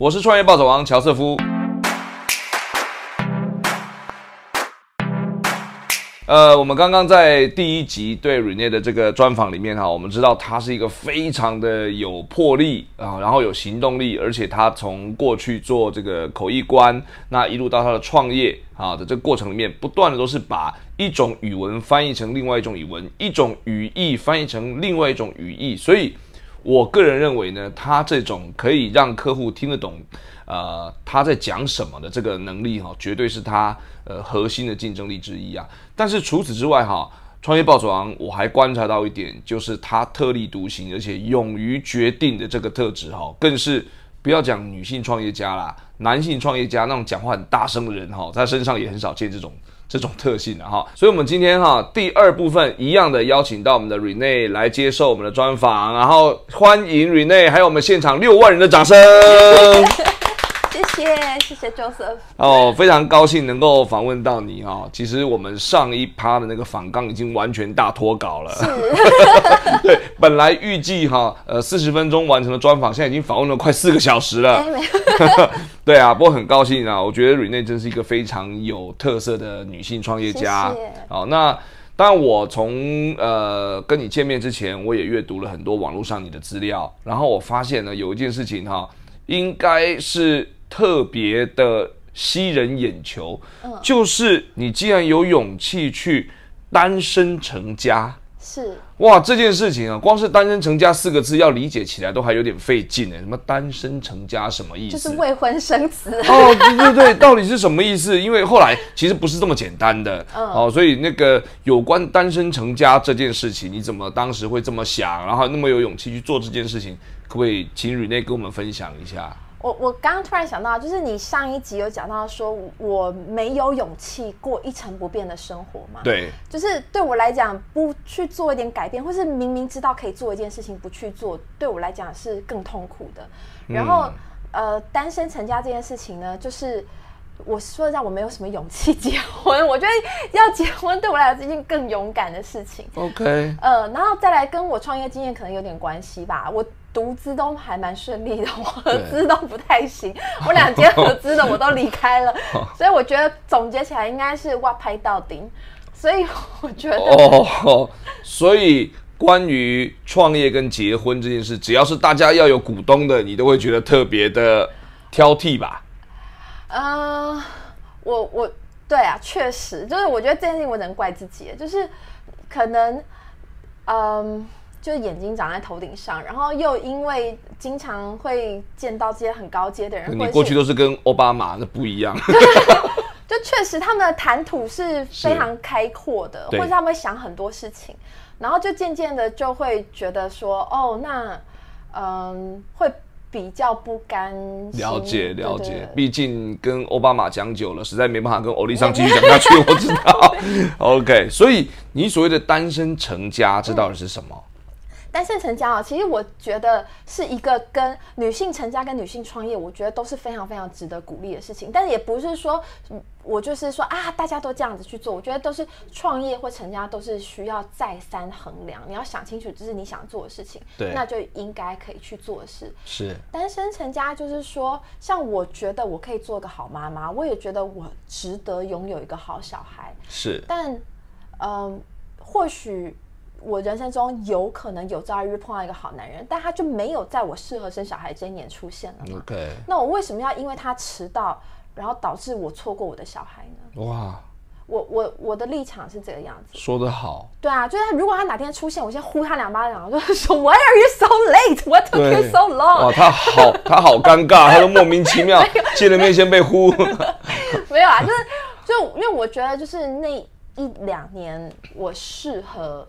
我是创业暴走王乔瑟夫。呃，我们刚刚在第一集对 Rene 的这个专访里面哈，我们知道他是一个非常的有魄力啊，然后有行动力，而且他从过去做这个口译官，那一路到他的创业啊的这个过程里面，不断的都是把一种语文翻译成另外一种语文，一种语义翻译成另外一种语义，所以。我个人认为呢，他这种可以让客户听得懂，呃，他在讲什么的这个能力哈，绝对是他呃核心的竞争力之一啊。但是除此之外哈，创业暴走王我还观察到一点，就是他特立独行，而且勇于决定的这个特质哈，更是不要讲女性创业家啦，男性创业家那种讲话很大声的人哈，在身上也很少见这种。这种特性的哈，所以我们今天哈第二部分一样的邀请到我们的 Rene 来接受我们的专访，然后欢迎 Rene，还有我们现场六万人的掌声。谢谢谢谢 Joseph 哦，非常高兴能够访问到你哈。其实我们上一趴的那个访纲已经完全大脱稿了，对，本来预计哈呃四十分钟完成的专访，现在已经访问了快四个小时了。对啊，不过很高兴啊，我觉得 Rene 真是一个非常有特色的女性创业家。好，那当然我从呃跟你见面之前，我也阅读了很多网络上你的资料，然后我发现呢有一件事情哈，应该是。特别的吸人眼球，就是你既然有勇气去单身成家，是哇，这件事情啊，光是单身成家四个字要理解起来都还有点费劲呢。什么单身成家什么意思？就是未婚生子哦，对对对，到底是什么意思？因为后来其实不是这么简单的哦，所以那个有关单身成家这件事情，你怎么当时会这么想，然后那么有勇气去做这件事情？可不可以请 Rene 跟我们分享一下？我我刚刚突然想到，就是你上一集有讲到说我没有勇气过一成不变的生活嘛？对，就是对我来讲，不去做一点改变，或是明明知道可以做一件事情不去做，对我来讲是更痛苦的。然后，呃，单身成家这件事情呢，就是我说让我没有什么勇气结婚。我觉得要结婚对我来讲是一件更勇敢的事情。OK，呃，然后再来跟我创业经验可能有点关系吧。我。独资都还蛮顺利的，我合资都不太行。我两间合资的我都离开了，所以我觉得总结起来应该是挖拍到顶。所以我觉得哦，所以关于创业跟结婚这件事，只要是大家要有股东的，你都会觉得特别的挑剔吧？嗯，我我对啊，确实就是我觉得这件事情我能怪自己，就是可能嗯。就是眼睛长在头顶上，然后又因为经常会见到这些很高阶的人，你过去都是跟奥巴马那不一样，就确实他们的谈吐是非常开阔的，或者他们会想很多事情，然后就渐渐的就会觉得说，哦，那嗯，会比较不甘。了解了解，毕竟跟奥巴马讲久了，实在没办法跟欧丽桑 继续讲下去。我知道，OK，所以你所谓的单身成家，这到底是什么？单身成家啊，其实我觉得是一个跟女性成家跟女性创业，我觉得都是非常非常值得鼓励的事情。但也不是说，我就是说啊，大家都这样子去做。我觉得都是创业或成家都是需要再三衡量，你要想清楚这是你想做的事情，对，那就应该可以去做的事。是单身成家就是说，像我觉得我可以做个好妈妈，我也觉得我值得拥有一个好小孩。是，但嗯，或许。我人生中有可能有朝一日碰到一个好男人，但他就没有在我适合生小孩这一年出现了。OK，那我为什么要因为他迟到，然后导致我错过我的小孩呢？哇，我我我的立场是这个样子。说得好。对啊，就是如果他哪天出现，我先呼他两巴掌，我就说 Why are you so late? What took you so long? 哇，他好，他好尴尬，他都莫名其妙 见了面先被呼。没有啊，就是就因为我觉得就是那一两年我适合。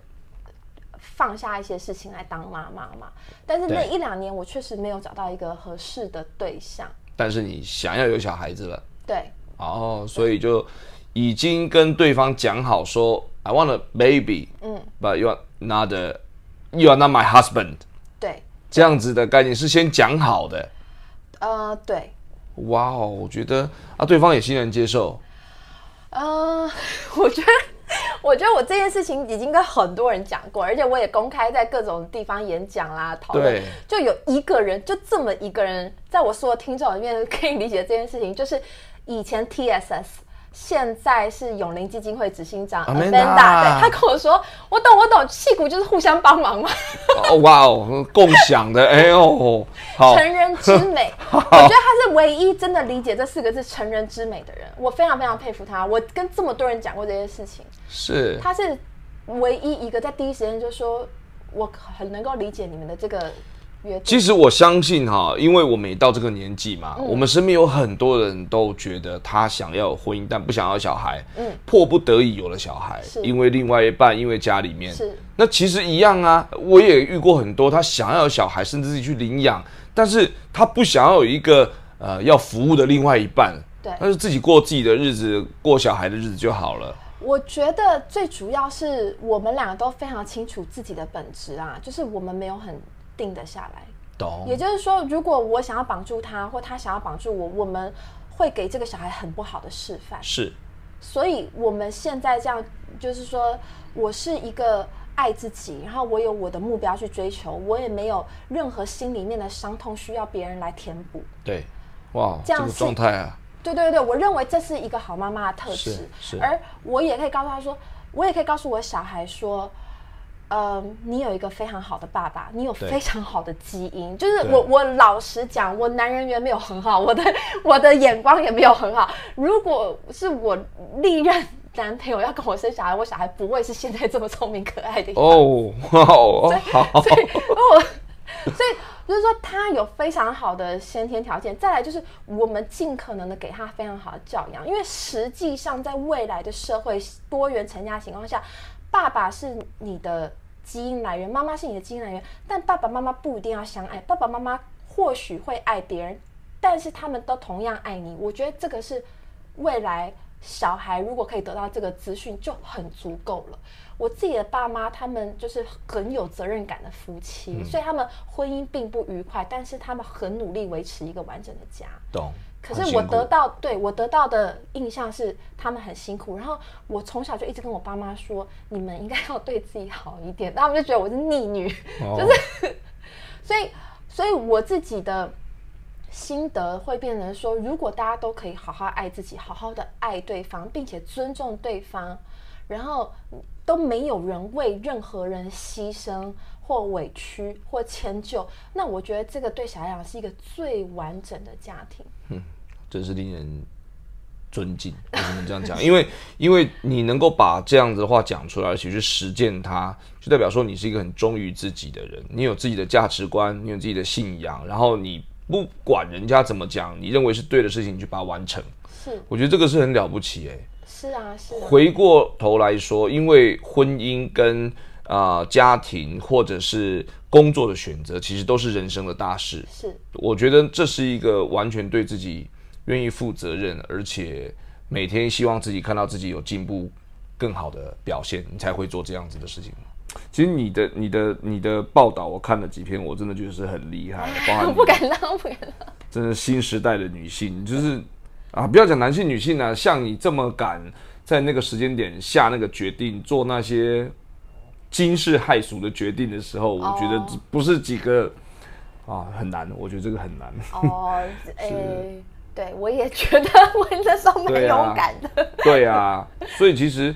放下一些事情来当妈妈嘛，但是那一两年我确实没有找到一个合适的对象。但是你想要有小孩子了，对，哦，所以就已经跟对方讲好说，I want a baby，嗯，but you are not you are not my husband，对，这样子的概念是先讲好的。呃，对。哇哦，我觉得啊，对方也欣然接受。呃，我觉得。我觉得我这件事情已经跟很多人讲过，而且我也公开在各种地方演讲啦、讨论。就有一个人，就这么一个人，在我所有听众里面可以理解这件事情，就是以前 TSS。现在是永龄基金会执行长 Amanda Amanda，对他跟我说，我懂我懂，戏骨就是互相帮忙嘛，哦哇哦，共享的，哎呦，好，成人之美，我觉得他是唯一真的理解这四个字“成人之美”的人，我非常非常佩服他。我跟这么多人讲过这些事情，是。他是唯一一个在第一时间就说，我很能够理解你们的这个。其实我相信哈，因为我们也到这个年纪嘛，嗯。我们身边有很多人都觉得他想要有婚姻，但不想要小孩，嗯。迫不得已有了小孩，因为另外一半，因为家里面。是，那其实一样啊。我也遇过很多他想要有小孩，甚至自己去领养，但是他不想要有一个呃要服务的另外一半，对。但是自己过自己的日子，过小孩的日子就好了。我觉得最主要是我们两个都非常清楚自己的本质啊，就是我们没有很定得下来。懂也就是说，如果我想要绑住他，或他想要绑住我，我们会给这个小孩很不好的示范。是所以我们现在这样，就是说我是一个爱自己，然后我有我的目标去追求，我也没有任何心里面的伤痛需要别人来填补。对，哇，这样是状态啊，对对对，我认为这是一个好妈妈的特质，是而我也可以告诉他说，我也可以告诉我小孩说。嗯，你有一个非常好的爸爸，你有非常好的基因。就是我，我老实讲，我男人缘没有很好，我的 我的眼光也没有很好。如果是我历任男朋友要跟我生小孩，我小孩不会是现在这么聪明可爱的。哦，哦，好，所以，我所以就是说，他有非常好的先天条件。再来就是，我们尽可能的给他非常好的教养，因为实际上在未来的社会多元成家情况下，爸爸是你的基因来源，妈妈是你的基因来源，但爸爸妈妈不一定要相爱，爸爸妈妈或许会爱别人，但是他们都同样爱你。我觉得这个是未来小孩如果可以得到这个资讯就很足够了。我自己的爸妈他们就是很有责任感的夫妻，所以他们婚姻并不愉快，但是他们很努力维持一个完整的家。懂。可是我得到对我得到的印象是他们很辛苦，然后我从小就一直跟我爸妈说，你们应该要对自己好一点，他们就觉得我是逆女，哦。就是所以所以我自己的心得会变成说，如果大家都可以好好爱自己，好好的爱对方，并且尊重对方，然后都没有人为任何人牺牲或委屈或迁就，那我觉得这个对小孩来讲是一个最完整的家庭。真是令人尊敬，为什么这样讲？因为因为你能够把这样子的话讲出来，而且去实践它，就代表说你是一个很忠于自己的人，你有自己的价值观，你有自己的信仰，然后你不管人家怎么讲，你认为是对的事情，你去把它完成。是我觉得这个是很了不起诶、是啊是啊，回过头来说，因为婚姻跟啊、呃家庭或者是工作的选择，其实都是人生的大事。是我觉得这是一个完全对自己愿意负责任，而且每天希望自己看到自己有进步、更好的表现，你才会做这样子的事情。其实你的、你的、你的报道，我看了几篇，我真的觉得是很厉害，包含不敢当不敢当。真的新时代的女性，就是啊，不要讲男性女性啊，像你这么敢在那个时间点下那个决定，做那些惊世骇俗的决定的时候，我觉得哦不是几个啊很难，我觉得这个很难。对我也觉得我那时候蛮勇敢的。对啊，所以其实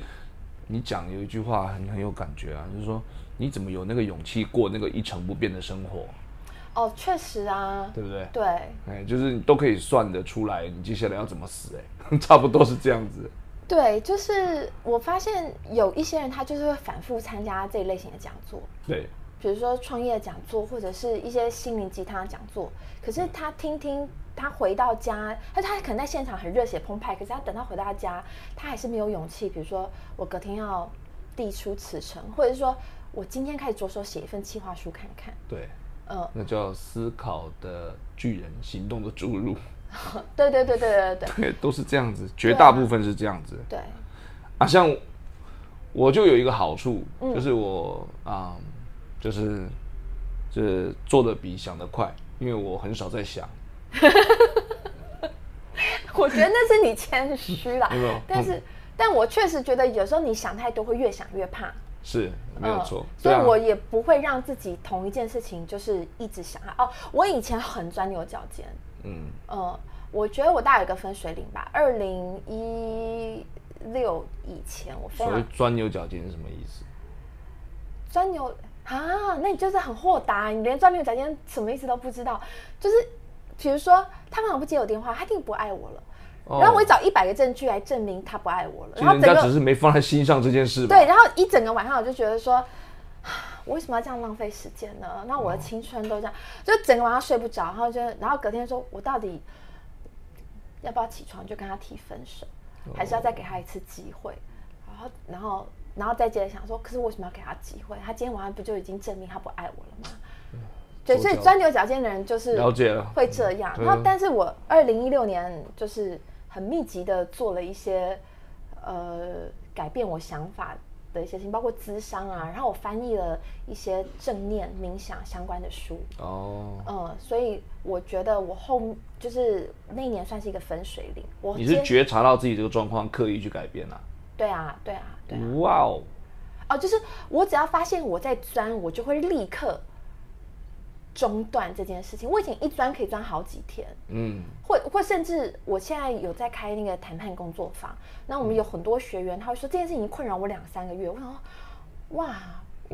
你讲有一句话很很有感觉啊，就是说你怎么有那个勇气过那个一成不变的生活，哦，确实啊，对不对？对，哎，就是你都可以算得出来，你接下来要怎么死、哎，差不多是这样子。对，就是我发现有一些人他就是会反复参加这一类型的讲座，对，比如说创业讲座或者是一些心灵鸡汤讲座。可是他听听，他回到家，他他可能在现场很热血澎湃，可是他等他回到家，他还是没有勇气。比如说我隔天要递出辞呈，或者是说我今天开始着手写一份企划书看看。对，嗯，那叫思考的巨人，行动的注入，对对对对对对 对，都是这样子，绝大部分是这样子对，啊。像我就有一个好处，就是我啊、就是就是做的比想的快，因为我很少在想。我觉得那是你谦虚啦有没有，但是但我确实觉得有时候你想太多会越想越怕。是没有错，所以我也不会让自己同一件事情就是一直想啊。哦，我以前很钻牛角尖，嗯呃，我觉得我大概有个分水岭吧。二零一六以前，我非常钻牛角尖是什么意思？钻牛啊，那你就是很豁达，你连钻牛角尖什么意思都不知道。就是比如说，他刚好不接我电话，他一定不爱我了。然后我找一百个证据来证明他不爱我了。然后人家只是没放在心上这件事。对，然后一整个晚上我就觉得说，我为什么要这样浪费时间呢？那我的青春都这样，就整个晚上睡不着。然后就，然后隔天说我到底要不要起床就跟他提分手，还是要再给他一次机会？然后，然后，然后再接着想说，可是为什么要给他机会？他今天晚上不就已经证明他不爱我了吗？对，所以钻牛角尖的人就是了解了会这样。然后，但是我二零一六年就是。很密集的做了一些，呃，改变我想法的一些事情，包括咨商啊，然后我翻译了一些正念冥想相关的书。哦，嗯，所以我觉得我后就是那一年算是一个分水岭。我你是觉察到自己这个状况，刻意去改变啊？对啊，对啊，对啊。哇哦，哦，就是我只要发现我在钻，我就会立刻。中断这件事情，我以前一钻可以钻好几天，嗯，或或甚至我现在有在开那个谈判工作坊，那我们有很多学员，他会说这件事情困扰我两三个月，我想说，哇，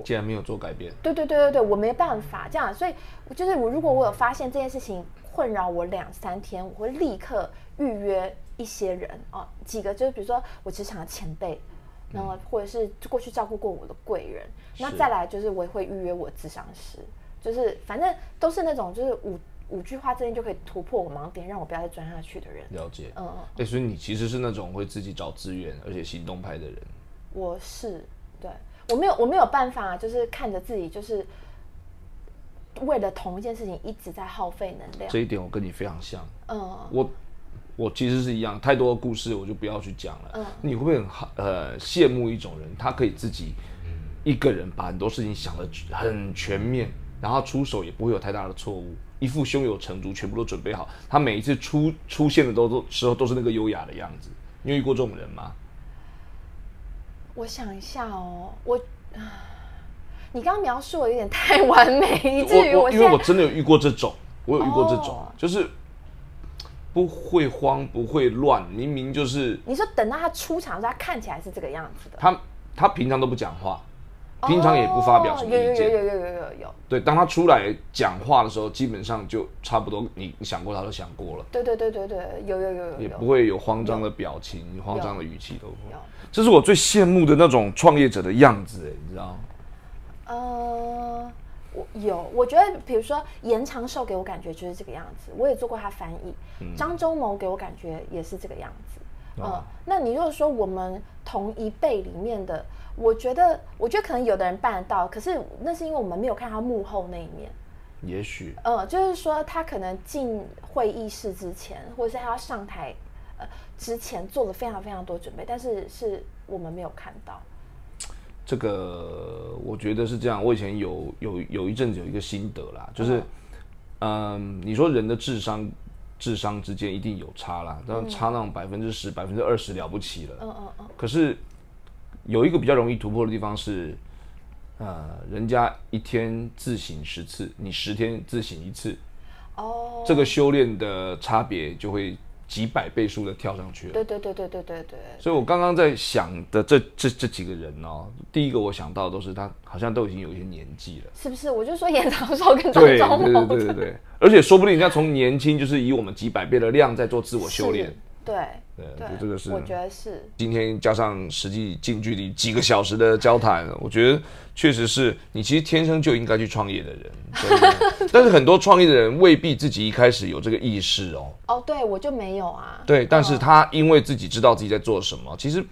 竟然没有做改变，对对对对对，我没办法这样，所以就是我如果我有发现这件事情困扰我两三天，我会立刻预约一些人哦，几个就是比如说我职场的前辈，然后或者是过去照顾过我的贵人，那再来就是我也会预约我智商师。就是反正都是那种就是五五句话之间就可以突破我盲点，让我不要再钻下去的人。了解，嗯嗯。对，所以你其实是那种会自己找资源而且行动派的人。我是，对我没有我没有办法，就是看着自己就是为了同一件事情一直在耗费能量。这一点我跟你非常像。嗯。我我其实是一样，太多的故事我就不要去讲了。嗯。你会不会很呃羡慕一种人，他可以自己一个人把很多事情想的很全面。然后出手也不会有太大的错误，一副胸有成竹，全部都准备好。他每一次出出现的都都时候都是那个优雅的样子。你有遇过这种人吗？我想一下哦，我你刚刚描述的有点太完美，以至于我因为我真的有遇过这种，我有遇过这种，就是不会慌不会乱，明明就是你说等到他出场时，他看起来是这个样子的。他他平常都不讲话。平常也不发表什么意见，有有有有有有有。对，当他出来讲话的时候，基本上就差不多，你想过他都想过了。对对对对对，有有有有。也不会有慌张的表情，慌张的语气都。有。这是我最羡慕的那种创业者的样子，哎，你知道吗？呃，我有，我觉得，比如说严长寿给我感觉就是这个样子，我也做过他翻译。张忠谋给我感觉也是这个样子。嗯，那你如果说我们同一辈里面的。我觉得，我觉得可能有的人办得到，可是那是因为我们没有看他幕后那一面。也许，呃，就是说他可能进会议室之前，或者是他要上台，呃，之前做了非常非常多准备，但是是我们没有看到。这个我觉得是这样。我以前有有有一阵子有一个心得啦，就是，嗯，你说人的智商智商之间一定有差啦，但差那种百分之十、百分之二十了不起了。嗯嗯嗯。可是。有一个比较容易突破的地方是，呃，人家一天自省十次，你十天自省一次，哦，这个修炼的差别就会几百倍数的跳上去了。对对对对对对对。所以我刚刚在想的这这这几个人哦，第一个我想到都是他好像都已经有一些年纪了，是不是？我就说延长寿跟张忠谋，对对对对对，而且说不定人家从年轻就是以我们几百倍的量在做自我修炼。对对，这个是我觉得是今天加上实际近距离几个小时的交谈，我觉得确实是你其实天生就应该去创业的人，但是很多创业的人未必自己一开始有这个意识哦。哦，对我就没有啊。对，但是他因为自己知道自己在做什么，其实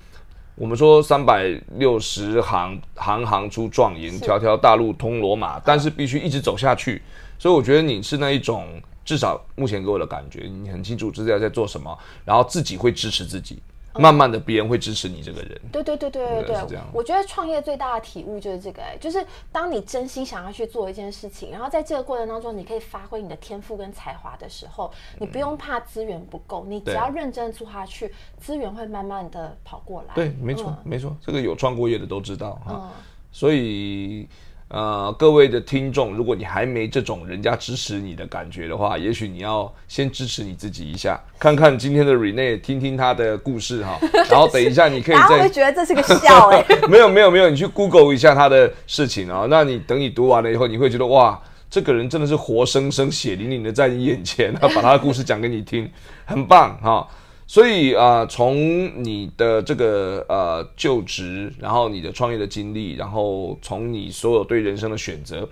我们说三百六十行，行行出状元，条条大路通罗马，但是必须一直走下去。所以我觉得你是那一种。至少目前给我的感觉，你很清楚自己在做什么，然后自己会支持自己，慢慢的别人会支持你这个人。对对对对对对这样，我觉得创业最大的体悟就是这个、哎，就是当你真心想要去做一件事情，然后在这个过程当中，你可以发挥你的天赋跟才华的时候，你不用怕资源不够，你只要认真做下去，资源会慢慢的跑过来。对，没错，嗯没错，这个有创过业的都知道哈。嗯所以，呃，各位的听众，如果你还没这种人家支持你的感觉的话，也许你要先支持你自己一下，看看今天的 Rene，听听他的故事哈。然后等一下你可以再会觉得这是个笑哎、没有没有没有，你去 Google 一下他的事情啊。那你等你读完了以后，你会觉得哇，这个人真的是活生生、血淋淋的在你眼前，他把他的故事讲给你听，很棒哈。所以啊、呃从你的这个呃就职，然后你的创业的经历，然后从你所有对人生的选择，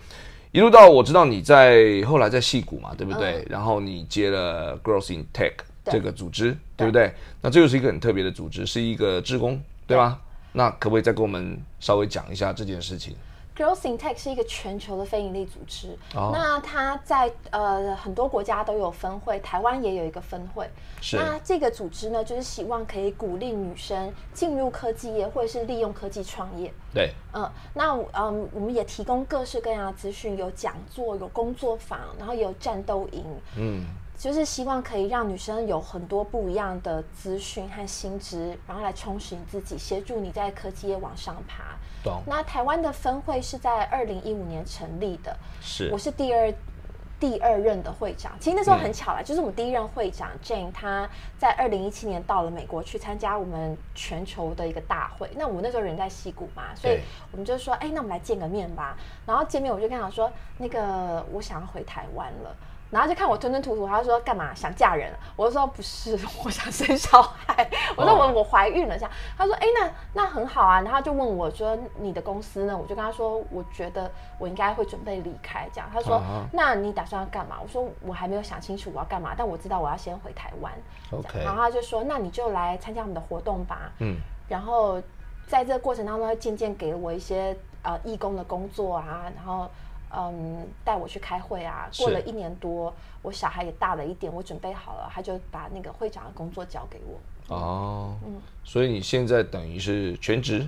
一路到我知道你在后来在戏谷嘛，对不对？然后你接了 Growth in Tech 这个组织，对不对？那这就是一个很特别的组织，是一个志工，对吗？那可不可以再跟我们稍微讲一下这件事情？Growth in Tech 是一个全球的非营利组织，哦。那它在呃很多国家都有分会，台湾也有一个分会。是。那这个组织呢，就是希望可以鼓励女生进入科技业，或者是利用科技创业。对，嗯，那嗯，我们也提供各式各样的资讯，有讲座，有工作坊，然后也有战斗营，嗯，就是希望可以让女生有很多不一样的资讯和薪资，然后来充实你自己，协助你在科技业往上爬。懂，那台湾的分会是在二零一五年成立的，是我是第二第二任的会长。其实那时候嗯很巧啦，就是我们第一任会长 Jane，他在二零一七年到了美国去参加我们全球的一个大会。那我们那时候人在西谷嘛，所以我们就说，哎，那我们来见个面吧。然后见面我就跟他说，那个我想要回台湾了。然后就看我吞吞吐吐，他就说干嘛想嫁人？我就说不是，我想生小孩。我说我、哦我怀孕了这样。他说哎、那那很好啊。然后就问我说你的公司呢？我就跟他说我觉得我应该会准备离开这样。他说、啊那你打算要干嘛？我说我还没有想清楚我要干嘛，但我知道我要先回台湾。OK 然后他就说那你就来参加我们的活动吧。嗯，然后在这个过程当中，他渐渐给了我一些呃义工的工作啊，然后嗯带我去开会啊。是过了一年多，我小孩也大了一点，我准备好了，他就把那个会长的工作交给我。哦，嗯所以你现在等于是全职，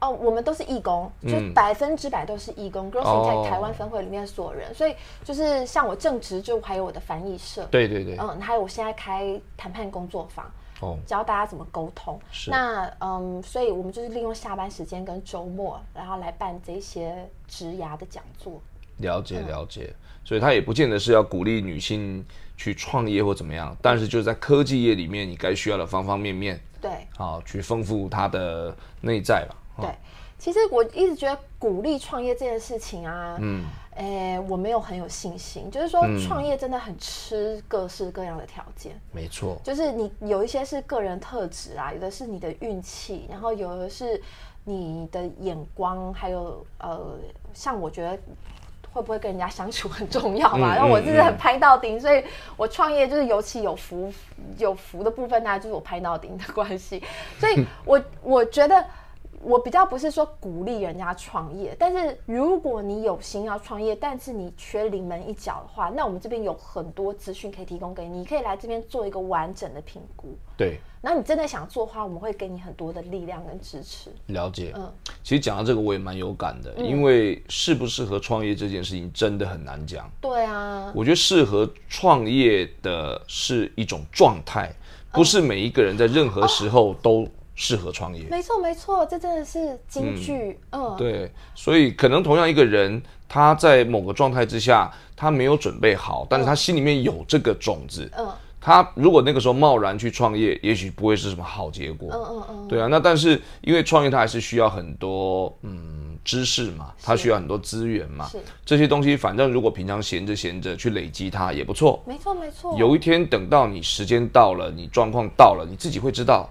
哦，我们都是义工，就嗯百分之百都是义工。In Tech 台湾分会里面所有人，所以就是像我正职，就还有我的翻译社，对对对，嗯，还有我现在开谈判工作坊。哦，教大家怎么沟通。是那嗯，所以我们就是利用下班时间跟周末，然后来办这些职涯的讲座。了解了解，所以他也不见得是要鼓励女性去创业或怎么样，但是就是在科技业里面，你该需要的方方面面，对。好去丰富她的内在吧。哦对，其实我一直觉得鼓励创业这件事情啊，嗯，诶，我没有很有信心。就是说，创业真的很吃各式各样的条件。没错，就是你有一些是个人特质啊，有的是你的运气，然后有的是你的眼光，还有呃，像我觉得会不会跟人家相处很重要嘛。嗯然后我嗯就是很拍到顶，所以我创业就是尤其有福，有福的部分呢，就是我拍到顶的关系。所以我 我觉得。我比较不是说鼓励人家创业，但是如果你有心要创业，但是你缺临门一脚的话，那我们这边有很多资讯可以提供给你，你可以来这边做一个完整的评估。对，然后你真的想做的话，我们会给你很多的力量跟支持。了解。嗯其实讲到这个，我也蛮有感的，因为适不适合创业这件事情真的很难讲。对啊，我觉得适合创业的是一种状态，不是每一个人在任何时候都适合创业。没错没错，这真的是金句。嗯，对，所以可能同样一个人，他在某个状态之下，他没有准备好，但是他心里面有这个种子。嗯他如果那个时候贸然去创业，也许不会是什么好结果。嗯嗯嗯，对啊，那但是因为创业它还是需要很多嗯知识嘛，它需要很多资源嘛是，这些东西反正如果平常闲着闲着去累积它也不错。没错没错。有一天等到你时间到了，你状况到了，你自己会知道。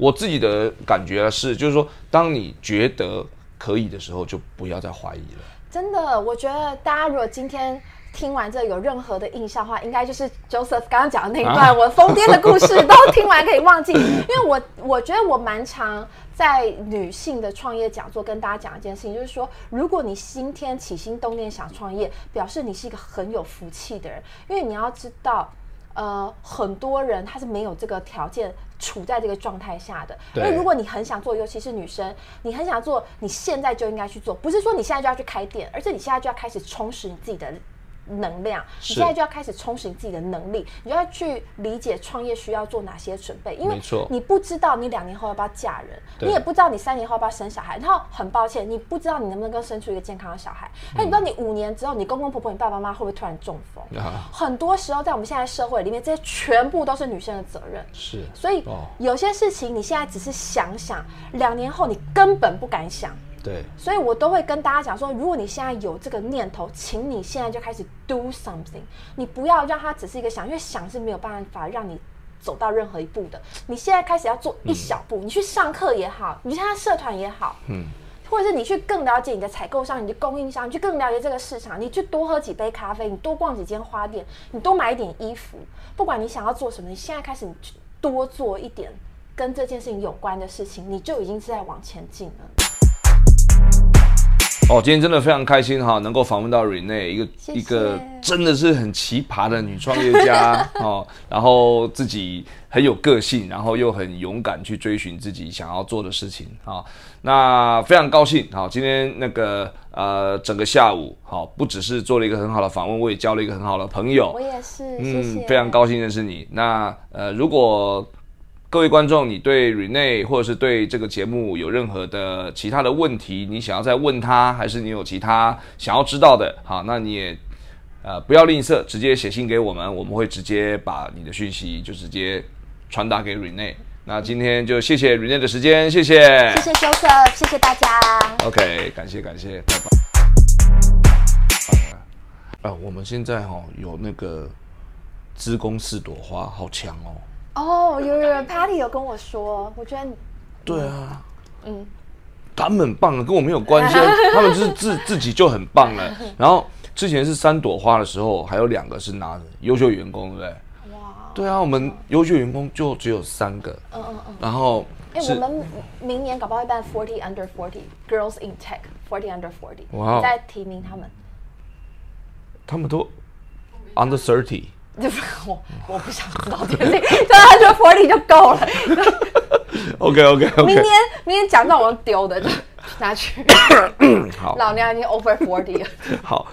我自己的感觉是，就是说，当你觉得可以的时候，就不要再怀疑了。真的，我觉得大家如果今天听完这有任何的印象的话，应该就是 Joseph 刚刚讲的那一段、啊我疯癫的故事都听完可以忘记，因为我我觉得我蛮常在女性的创业讲座跟大家讲一件事情，就是说，如果你今天起心动念想创业，表示你是一个很有福气的人，因为你要知道。呃，很多人他是没有这个条件，处在这个状态下的。对因为如果你很想做，尤其是女生，你很想做，你现在就应该去做，不是说你现在就要去开店，而是你现在就要开始充实你自己的。能量，你现在就要开始充实你自己的能力，你就要去理解创业需要做哪些准备，因为你不知道你两年后要不要嫁人，你也不知道你三年后要不要生小孩，然后很抱歉，你不知道你能不能够生出一个健康的小孩，那、你不知道你五年之后，你公公婆婆、你爸爸妈妈会不会突然中风？啊很多时候在我们现在社会里面，这些全部都是女生的责任。是，所以哦有些事情你现在只是想想，两年后你根本不敢想。对，所以我都会跟大家讲说，如果你现在有这个念头，请你现在就开始 do something，你不要让它只是一个想，因为想是没有办法让你走到任何一步的。你现在开始要做一小步，你去上课也好，你去参加社团也好，嗯，或者是你去更了解你的采购商、你的供应商，你去更了解这个市场，你去多喝几杯咖啡，你多逛几间花店，你多买一点衣服，不管你想要做什么，你现在开始你去多做一点跟这件事情有关的事情，你就已经是在往前进了。哦，今天真的非常开心哈，能够访问到 Rene 一个一个真的是很奇葩的女创业家 哦，然后自己很有个性，然后又很勇敢去追寻自己想要做的事情啊、那非常高兴好，今天那个呃整个下午好，不只是做了一个很好的访问，我也交了一个很好的朋友我。也是，谢谢，嗯，非常高兴认识你。那呃，如果各位观众，你对 Rene 或者是对这个节目有任何的其他的问题，你想要再问他，还是你有其他想要知道的，好，那你也呃不要吝啬，直接写信给我们，我们会直接把你的讯息就直接传达给 Rene。那今天就谢谢 Rene 的时间，谢谢。谢谢 Joseph，谢谢大家。OK，感谢感谢，拜拜。啊，我们现在哈、有那个资工四朵花，好强哦。哦，有有有，Patty 有跟我说，我觉得对啊，嗯，他们很棒的，跟我没有关系，他们就是自自己就很棒了。然后之前是三朵花的时候，还有两个是拿优秀员工，对不对？哇，对啊，我们优秀员工就只有三个，嗯嗯嗯。然后哎、是我们明年搞不好会办 Forty Under Forty Girls in Tech Forty Under Forty，哇再提名他们。他们都 under thirty。就是我我不想知道这个事情，对他说 Forty 就够了。OK OK 明年明天讲到我用丢的，就拿去。好老娘已经 over forty 了。好，